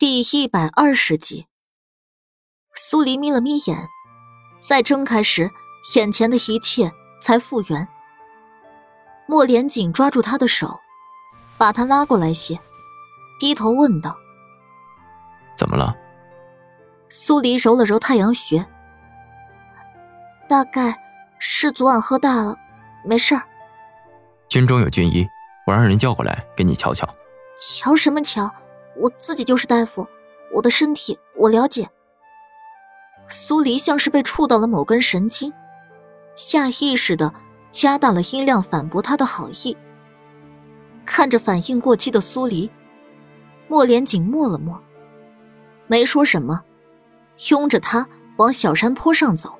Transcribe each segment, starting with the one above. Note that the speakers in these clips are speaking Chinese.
第一百二十集，苏黎眯了眯眼，再睁开时，眼前的一切才复原。莫连锦抓住他的手，把他拉过来些，低头问道：“怎么了？”苏黎揉了揉太阳穴，大概是昨晚喝大了，没事儿。军中有军医，我让人叫过来给你瞧瞧。瞧什么瞧？我自己就是大夫，我的身体我了解。苏黎像是被触到了某根神经，下意识的加大了音量反驳他的好意。看着反应过激的苏黎，莫连锦默了默，没说什么，拥着他往小山坡上走。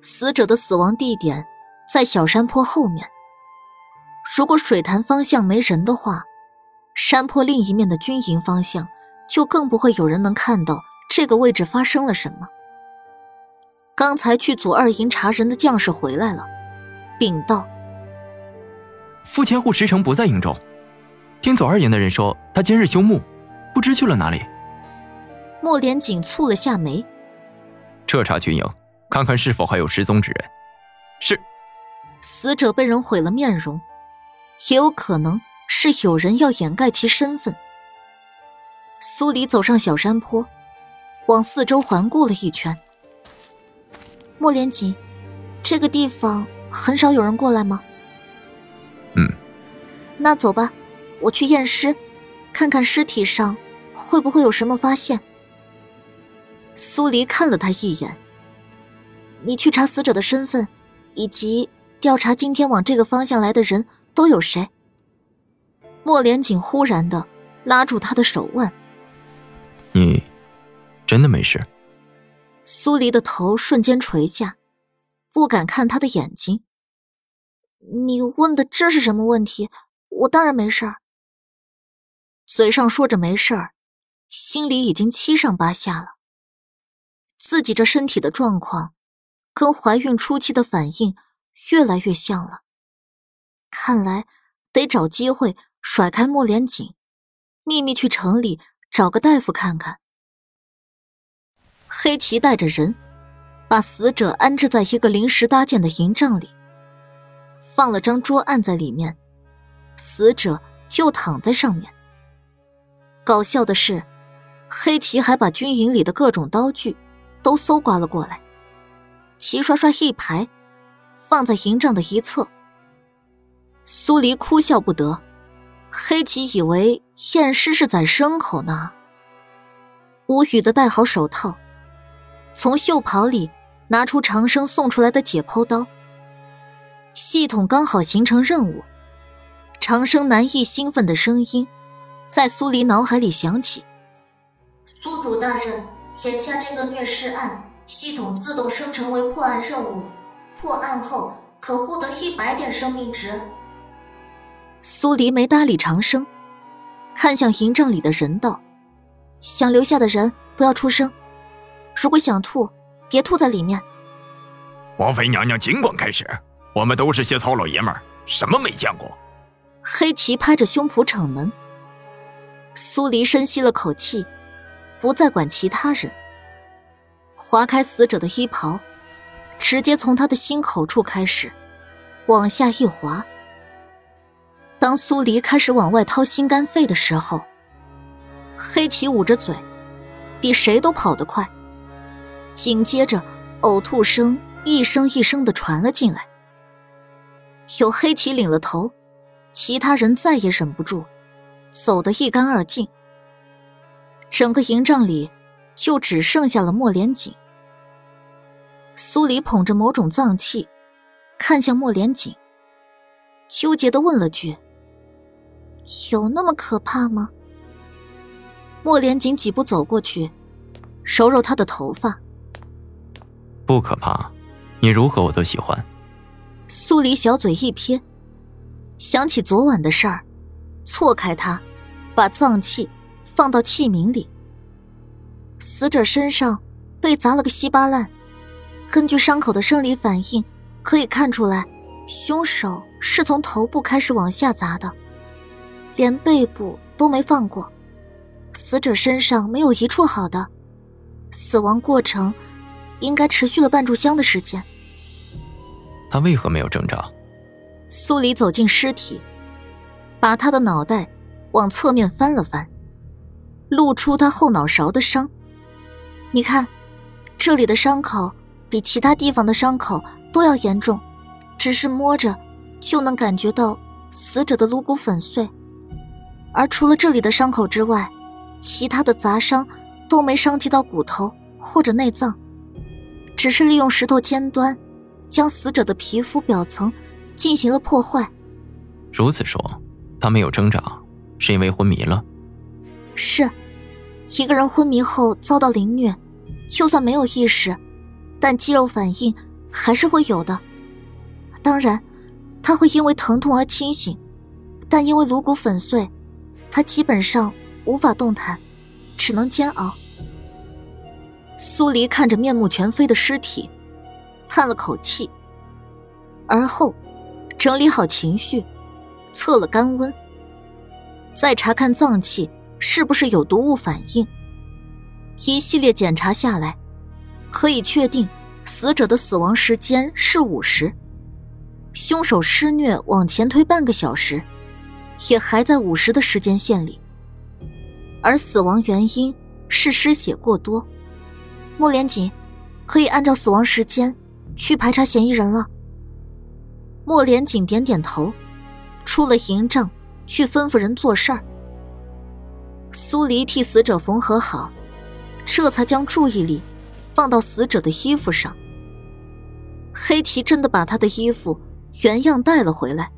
死者的死亡地点在小山坡后面，如果水潭方向没人的话。山坡另一面的军营方向，就更不会有人能看到这个位置发生了什么。刚才去左二营查人的将士回来了，禀道：副千户石城不在营中，听左二营的人说他今日休沐，不知去了哪里。莫连锦蹙了下眉，彻查军营，看看是否还有失踪之人。是。死者被人毁了面容，也有可能。是有人要掩盖其身份。苏黎走上小山坡，往四周环顾了一圈。莫连锦，这个地方很少有人过来吗？嗯。那走吧，我去验尸，看看尸体上会不会有什么发现。苏黎看了他一眼。你去查死者的身份，以及调查今天往这个方向来的人都有谁。莫连锦忽然的拉住他的手腕：“你真的没事？”苏黎的头瞬间垂下，不敢看他的眼睛。“你问的这是什么问题？我当然没事儿。”嘴上说着没事儿，心里已经七上八下了。自己这身体的状况，跟怀孕初期的反应越来越像了。看来得找机会。甩开莫连锦，秘密去城里找个大夫看看。黑旗带着人，把死者安置在一个临时搭建的营帐里，放了张桌案在里面，死者就躺在上面。搞笑的是，黑旗还把军营里的各种刀具都搜刮了过来，齐刷刷一排，放在营帐的一侧。苏黎哭笑不得。黑棋以为验尸是宰牲口呢。无语的戴好手套，从袖袍里拿出长生送出来的解剖刀。系统刚好形成任务，长生难抑兴奋的声音在苏黎脑海里响起：“苏主大人，眼下这个虐尸案，系统自动生成为破案任务，破案后可获得一百点生命值。”苏黎没搭理长生，看向营帐里的人道：“想留下的人不要出声，如果想吐，别吐在里面。”王妃娘娘尽管开始，我们都是些糙老爷们儿，什么没见过。黑旗拍着胸脯逞能。苏黎深吸了口气，不再管其他人，划开死者的衣袍，直接从他的心口处开始，往下一划。当苏黎开始往外掏心肝肺的时候，黑旗捂着嘴，比谁都跑得快。紧接着，呕吐声一声一声的传了进来。有黑旗领了头，其他人再也忍不住，走得一干二净。整个营帐里就只剩下了莫连锦。苏黎捧着某种脏器，看向莫连锦，纠结的问了句。有那么可怕吗？莫连锦几步走过去，揉揉他的头发。不可怕，你如何我都喜欢。苏黎小嘴一撇，想起昨晚的事儿，错开他，把脏器放到器皿里。死者身上被砸了个稀巴烂，根据伤口的生理反应，可以看出来，凶手是从头部开始往下砸的。连背部都没放过，死者身上没有一处好的，死亡过程应该持续了半炷香的时间。他为何没有挣扎？苏黎走进尸体，把他的脑袋往侧面翻了翻，露出他后脑勺的伤。你看，这里的伤口比其他地方的伤口都要严重，只是摸着就能感觉到死者的颅骨粉碎。而除了这里的伤口之外，其他的砸伤都没伤及到骨头或者内脏，只是利用石头尖端将死者的皮肤表层进行了破坏。如此说，他没有挣扎，是因为昏迷了。是，一个人昏迷后遭到凌虐，就算没有意识，但肌肉反应还是会有的。当然，他会因为疼痛而清醒，但因为颅骨粉碎。他基本上无法动弹，只能煎熬。苏黎看着面目全非的尸体，叹了口气，而后整理好情绪，测了肝温，再查看脏器是不是有毒物反应。一系列检查下来，可以确定死者的死亡时间是午时，凶手施虐往前推半个小时。也还在五十的时间线里，而死亡原因是失血过多。莫连锦，可以按照死亡时间去排查嫌疑人了。莫连锦点点头，出了营帐去吩咐人做事儿。苏黎替死者缝合好，这才将注意力放到死者的衣服上。黑旗真的把他的衣服原样带了回来，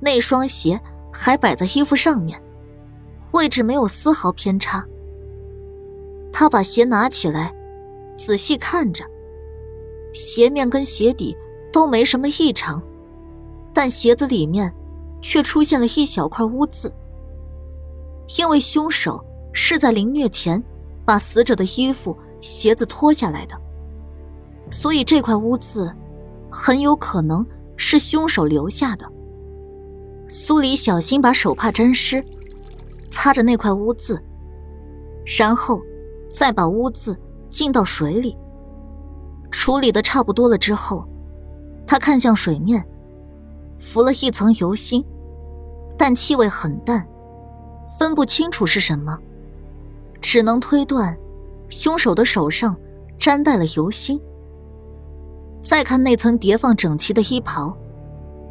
那双鞋。还摆在衣服上面，位置没有丝毫偏差。他把鞋拿起来，仔细看着，鞋面跟鞋底都没什么异常，但鞋子里面却出现了一小块污渍。因为凶手是在凌虐前把死者的衣服、鞋子脱下来的，所以这块污渍很有可能是凶手留下的。苏黎小心把手帕沾湿，擦着那块污渍，然后再把污渍浸到水里。处理的差不多了之后，他看向水面，浮了一层油腥，但气味很淡，分不清楚是什么，只能推断凶手的手上沾带了油腥。再看那层叠放整齐的衣袍，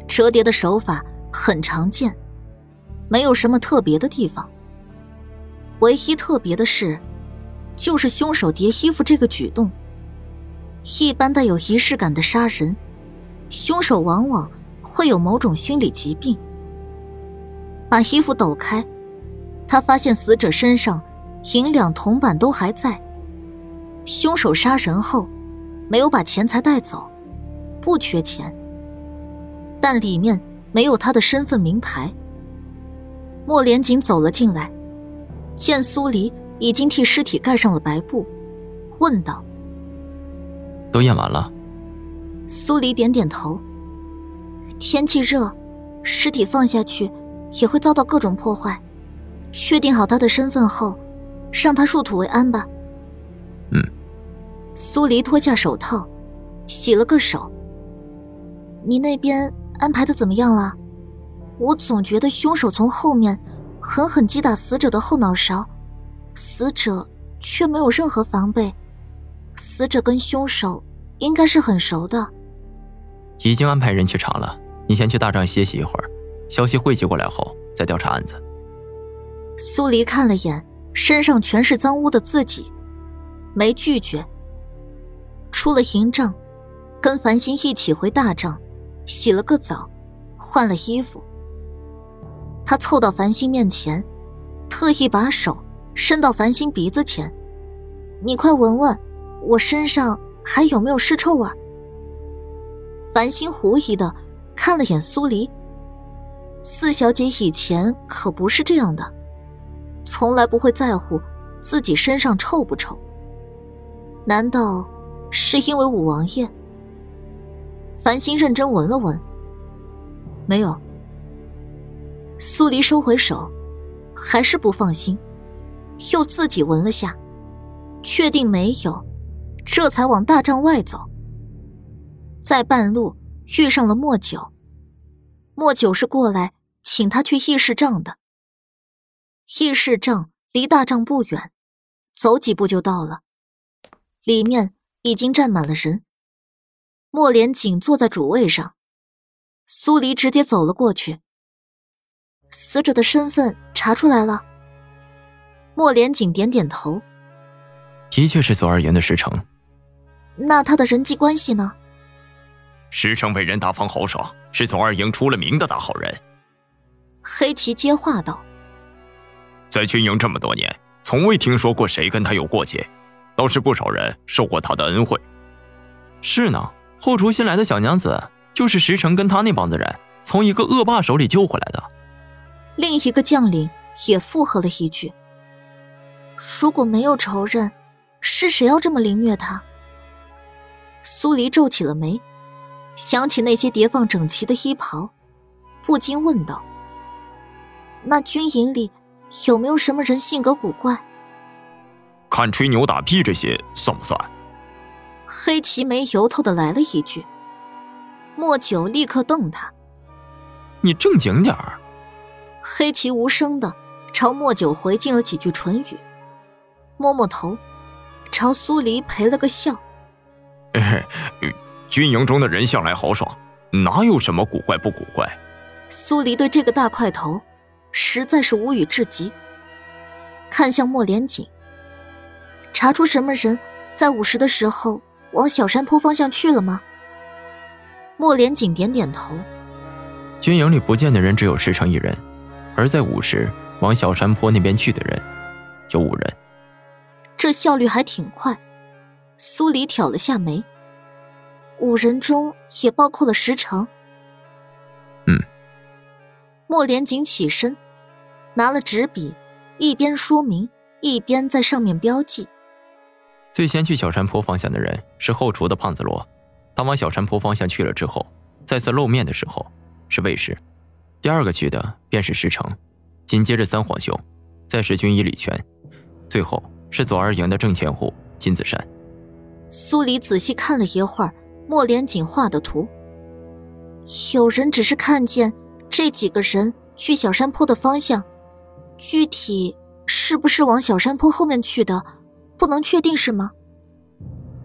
折叠的手法。很常见，没有什么特别的地方。唯一特别的是，就是凶手叠衣服这个举动。一般带有仪式感的杀人，凶手往往会有某种心理疾病。把衣服抖开，他发现死者身上银两铜板都还在。凶手杀人后，没有把钱财带走，不缺钱，但里面。没有他的身份名牌。莫连锦走了进来，见苏黎已经替尸体盖上了白布，问道：“都验完了？”苏黎点点头。天气热，尸体放下去也会遭到各种破坏。确定好他的身份后，让他入土为安吧。嗯。苏黎脱下手套，洗了个手。你那边？安排的怎么样了？我总觉得凶手从后面狠狠击打死者的后脑勺，死者却没有任何防备。死者跟凶手应该是很熟的。已经安排人去查了，你先去大帐歇息一会儿，消息汇集过来后再调查案子。苏黎看了眼身上全是脏污的自己，没拒绝。出了营帐，跟繁星一起回大帐。洗了个澡，换了衣服。他凑到繁星面前，特意把手伸到繁星鼻子前：“你快闻闻，我身上还有没有尸臭味？”繁星狐疑的看了眼苏黎。四小姐以前可不是这样的，从来不会在乎自己身上臭不臭。难道是因为五王爷？繁星认真闻了闻，没有。苏黎收回手，还是不放心，又自己闻了下，确定没有，这才往大帐外走。在半路遇上了莫九，莫九是过来请他去议事帐的。议事帐离大帐不远，走几步就到了。里面已经站满了人。莫连锦坐在主位上，苏黎直接走了过去。死者的身份查出来了。莫连锦点点头，的确是左二言的师承。那他的人际关系呢？师承为人大方豪爽，是左二营出了名的大好人。黑旗接话道：“在军营这么多年，从未听说过谁跟他有过节，倒是不少人受过他的恩惠。是呢，后厨新来的小娘子，就是石城跟他那帮子人从一个恶霸手里救回来的。”另一个将领也附和了一句。如果没有仇人，是谁要这么凌虐他？苏黎皱起了眉，想起那些叠放整齐的衣袍，不禁问道：“那军营里有没有什么人性格古怪？”看吹牛打屁这些算不算？黑棋没由头的来了一句。莫九立刻瞪他：“你正经点儿。”黑棋无声的朝莫九回敬了几句唇语。摸摸头，朝苏黎赔了个笑。军营中的人向来豪爽，哪有什么古怪不古怪？苏黎对这个大块头实在是无语至极。看向莫连锦，查出什么人在午时的时候往小山坡方向去了吗？莫连锦点点头。军营里不见的人只有石城一人，而在午时往小山坡那边去的人有五人。这效率还挺快，苏黎挑了下眉。五人中也包括了石城。嗯。莫连锦起身，拿了纸笔，一边说明，一边在上面标记。最先去小山坡方向的人是后厨的胖子罗，他往小山坡方向去了之后，再次露面的时候是卫士。第二个去的便是石城，紧接着三皇兄，再是军医李全，最后。是左二营的正前户金子山。苏黎仔细看了一会儿莫连锦画的图，有人只是看见这几个人去小山坡的方向，具体是不是往小山坡后面去的，不能确定，是吗？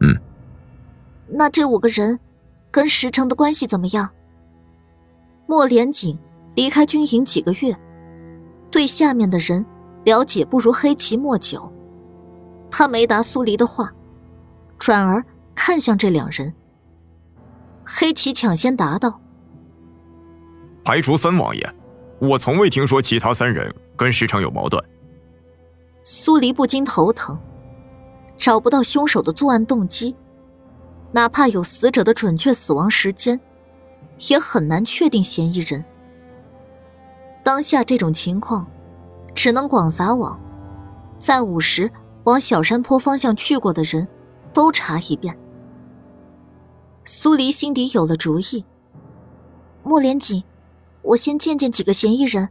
嗯。那这五个人跟石城的关系怎么样？莫连锦离开军营几个月，对下面的人了解不如黑棋莫九。他没答苏黎的话，转而看向这两人。黑棋抢先答道：“排除三王爷，我从未听说其他三人跟石城有矛盾。”苏黎不禁头疼，找不到凶手的作案动机，哪怕有死者的准确死亡时间，也很难确定嫌疑人。当下这种情况，只能广撒网，在午时。往小山坡方向去过的人，都查一遍。苏黎心底有了主意。莫连锦，我先见见几个嫌疑人，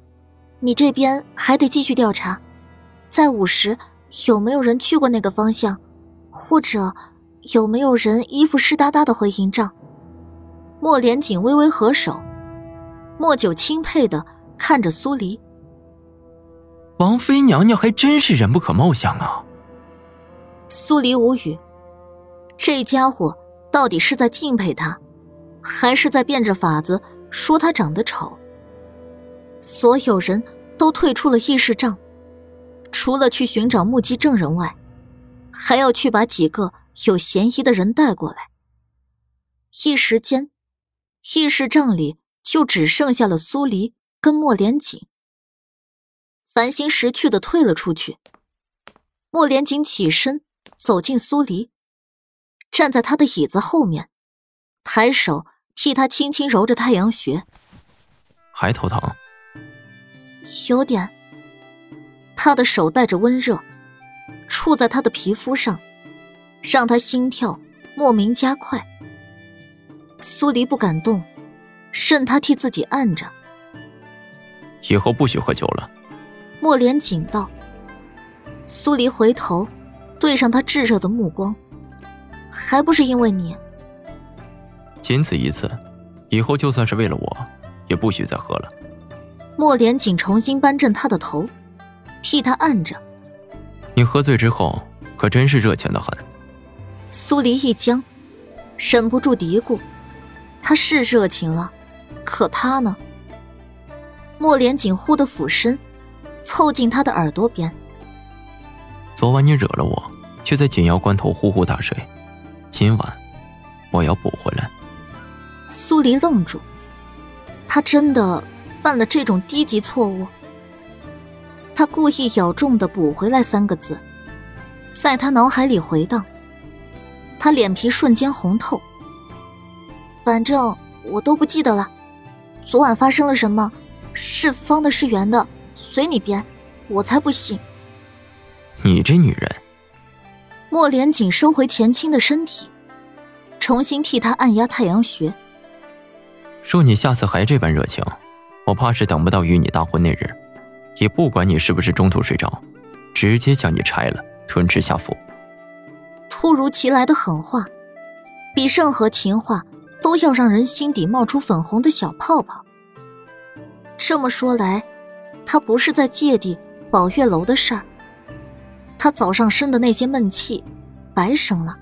你这边还得继续调查。在午时，有没有人去过那个方向，或者有没有人衣服湿哒哒的回营帐？莫连锦微微合手，莫九钦佩的看着苏黎。王妃娘娘还真是人不可貌相啊。苏黎无语，这家伙到底是在敬佩他，还是在变着法子说他长得丑？所有人都退出了议事帐，除了去寻找目击证人外，还要去把几个有嫌疑的人带过来。一时间，议事帐里就只剩下了苏黎跟莫连锦。繁星识趣的退了出去，莫连锦起身。走进苏黎，站在他的椅子后面，抬手替他轻轻揉着太阳穴。还头疼？有点。他的手带着温热，触在他的皮肤上，让他心跳莫名加快。苏黎不敢动，任他替自己按着。以后不许喝酒了。莫连锦道：“苏黎回头，对上他炙热的目光，还不是因为你？仅此一次，以后就算是为了我，也不许再喝了。莫连锦重新扳正他的头，替他按着。你喝醉之后，可真是热情的很。苏黎一僵，忍不住嘀咕：“他是热情了，可他呢？”莫连锦忽的俯身，凑近他的耳朵边。昨晚你惹了我，却在紧要关头呼呼大睡。今晚，我要补回来。苏黎愣住，他真的犯了这种低级错误？他故意咬重的“补回来”三个字，在他脑海里回荡。他脸皮瞬间红透。反正我都不记得了，昨晚发生了什么？是方的，是圆的，随你编，我才不信。你这女人。莫连锦收回前倾的身体，重新替他按压太阳穴。若你下次还这般热情，我怕是等不到与你大婚那日，也不管你是不是中途睡着，直接将你拆了吞吃下腹。突如其来的狠话，比任何情话都要让人心底冒出粉红的小泡泡。这么说来，他不是在芥蒂宝月楼的事儿。他早上生的那些闷气，白生了。